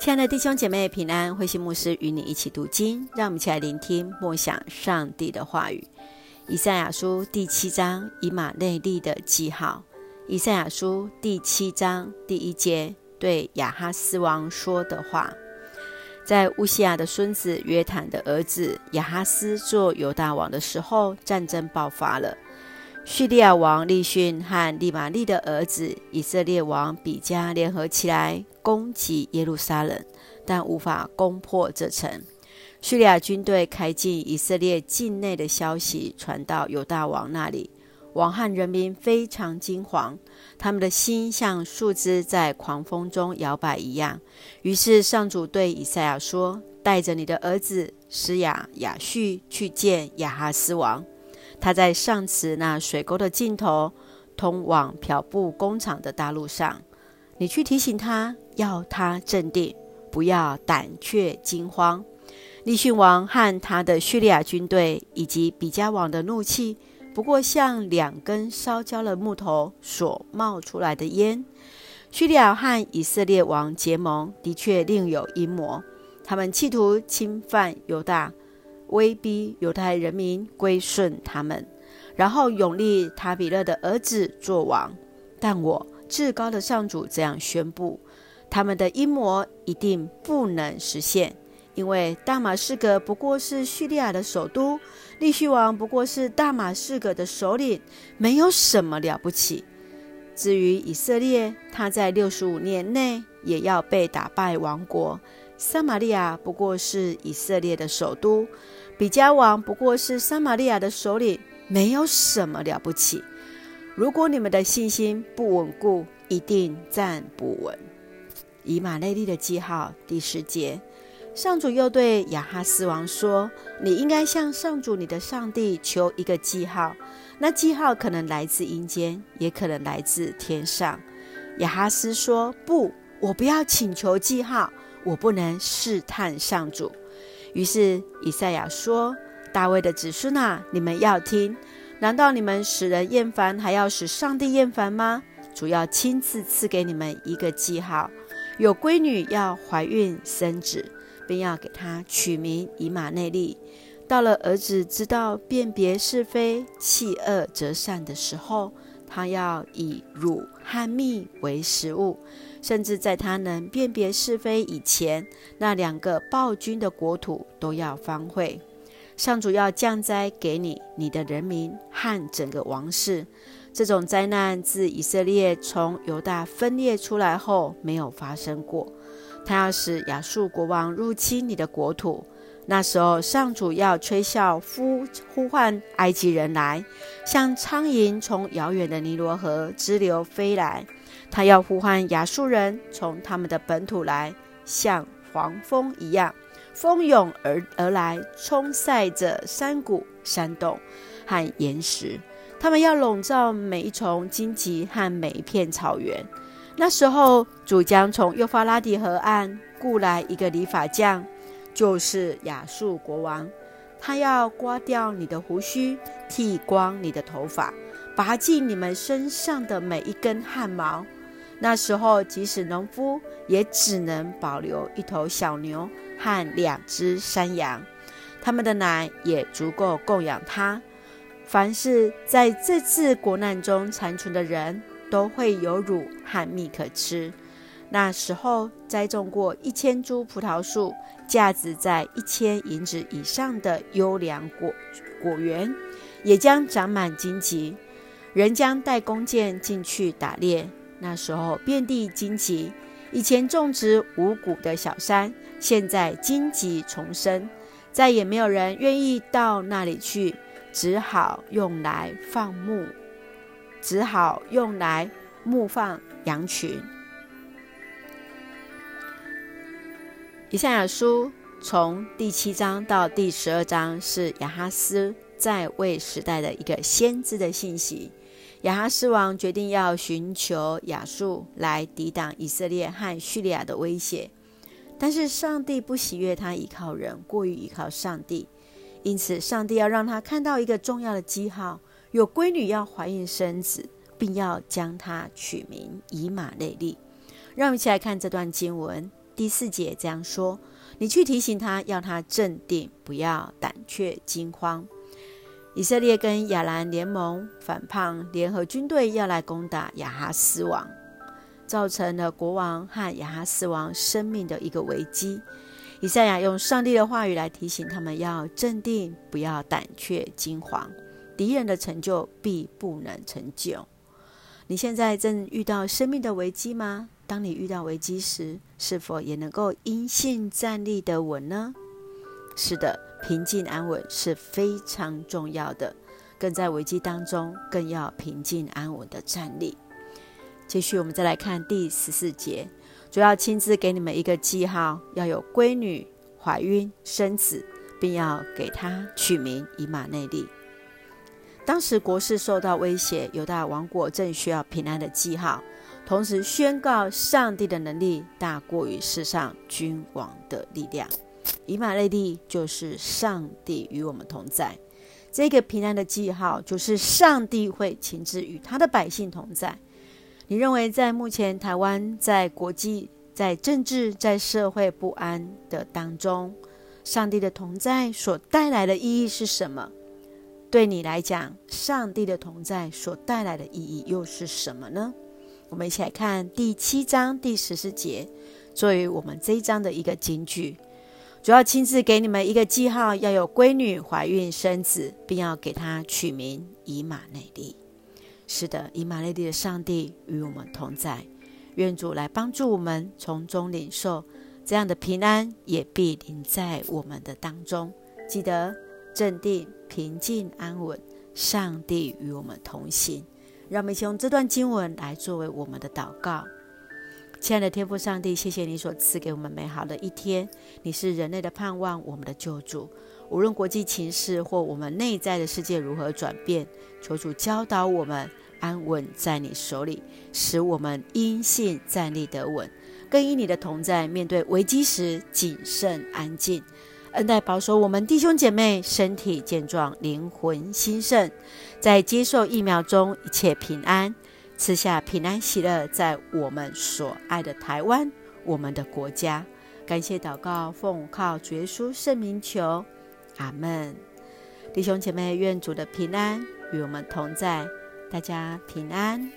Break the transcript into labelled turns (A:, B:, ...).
A: 亲爱的弟兄姐妹平安，慧心牧师与你一起读经，让我们一起来聆听默想上帝的话语。以赛亚书第七章以马内利的记号。以赛亚书第七章第一节对亚哈斯王说的话：在乌西亚的孙子约坦的儿子亚哈斯做犹大王的时候，战争爆发了。叙利亚王利逊和利玛利的儿子以色列王比加联合起来攻击耶路撒冷，但无法攻破这城。叙利亚军队开进以色列境内的消息传到犹大王那里，王和人民非常惊惶，他们的心像树枝在狂风中摇摆一样。于是上主对以赛亚说：“带着你的儿子施雅雅叙去见亚哈斯王。”他在上次那水沟的尽头，通往漂布工厂的大路上。你去提醒他，要他镇定，不要胆怯惊慌。利逊王和他的叙利亚军队，以及比加王的怒气，不过像两根烧焦了木头所冒出来的烟。叙利亚和以色列王结盟，的确另有阴谋。他们企图侵犯犹大。威逼犹太人民归顺他们，然后拥立塔比勒的儿子做王。但我至高的上主这样宣布：他们的阴谋一定不能实现，因为大马士革不过是叙利亚的首都，利汛王不过是大马士革的首领，没有什么了不起。至于以色列，他在六十五年内也要被打败亡国。撒玛利亚不过是以色列的首都。比加王不过是撒玛利亚的首领，没有什么了不起。如果你们的信心不稳固，一定站不稳。以马内利的记号第十节，上主又对亚哈斯王说：“你应该向上主你的上帝求一个记号，那记号可能来自阴间，也可能来自天上。”亚哈斯说：“不，我不要请求记号，我不能试探上主。”于是以赛亚说：“大卫的子孙啊，你们要听！难道你们使人厌烦，还要使上帝厌烦吗？主要亲自赐给你们一个记号：有闺女要怀孕生子，并要给她取名以马内利。到了儿子知道辨别是非、弃恶择善的时候，他要以乳和蜜为食物。”甚至在他能辨别是非以前，那两个暴君的国土都要荒废。上主要降灾给你、你的人民和整个王室。这种灾难自以色列从犹大分裂出来后没有发生过。他要使亚述国王入侵你的国土。那时候，上主要吹啸呼呼唤埃及人来，像苍蝇从遥远的尼罗河支流飞来。他要呼唤亚述人从他们的本土来，像黄蜂一样，蜂拥而而来，冲塞着山谷、山洞和岩石。他们要笼罩每一丛荆棘和每一片草原。那时候，主将从幼发拉底河岸雇来一个理发匠，就是亚述国王。他要刮掉你的胡须，剃光你的头发，拔尽你们身上的每一根汗毛。那时候，即使农夫也只能保留一头小牛和两只山羊，他们的奶也足够供养他。凡是在这次国难中残存的人，都会有乳和蜜可吃。那时候，栽种过一千株葡萄树、价值在一千银子以上的优良果果园，也将长满荆棘。人将带弓箭进去打猎。那时候遍地荆棘，以前种植五谷的小山，现在荆棘丛生，再也没有人愿意到那里去，只好用来放牧，只好用来牧放羊群。以赛亚书从第七章到第十二章是亚哈斯在位时代的一个先知的信息。亚哈斯王决定要寻求亚述来抵挡以色列和叙利亚的威胁，但是上帝不喜悦他依靠人，过于依靠上帝，因此上帝要让他看到一个重要的记号：有闺女要怀孕生子，并要将他取名以马内利。让我们一起来看这段经文：第四节这样说：“你去提醒他，要他镇定，不要胆怯惊慌。”以色列跟亚兰联盟反叛，联合军队要来攻打亚哈斯王，造成了国王和亚哈斯王生命的一个危机。以赛亚用上帝的话语来提醒他们要镇定，不要胆怯惊慌。敌人的成就必不能成就。你现在正遇到生命的危机吗？当你遇到危机时，是否也能够因信站立的稳呢？是的，平静安稳是非常重要的。更在危机当中，更要平静安稳的站立。继续，我们再来看第十四节。主要亲自给你们一个记号，要有闺女怀孕生子，并要给她取名以马内利。当时国势受到威胁，犹大王国正需要平安的记号，同时宣告上帝的能力大过于世上君王的力量。以马内利就是上帝与我们同在。这个平安的记号就是上帝会亲自与他的百姓同在。你认为在目前台湾在国际、在政治、在社会不安的当中，上帝的同在所带来的意义是什么？对你来讲，上帝的同在所带来的意义又是什么呢？我们一起来看第七章第十四节，作为我们这一章的一个金句。主要亲自给你们一个记号，要有闺女怀孕生子，并要给她取名以马内利。是的，以马内利的上帝与我们同在，愿主来帮助我们从中领受这样的平安，也必临在我们的当中。记得镇定、平静、安稳，上帝与我们同行。让我们一起用这段经文来作为我们的祷告。亲爱的天父上帝，谢谢你所赐给我们美好的一天。你是人类的盼望，我们的救主。无论国际情势或我们内在的世界如何转变，求主教导我们安稳在你手里，使我们因信站立得稳，更因你的同在，面对危机时谨慎安静。恩待保守我们弟兄姐妹身体健壮，灵魂兴盛，在接受疫苗中一切平安，赐下平安喜乐，在我们所爱的台湾，我们的国家。感谢祷告，奉靠主耶稣圣名求。阿门，弟兄姐妹，愿主的平安与我们同在，大家平安。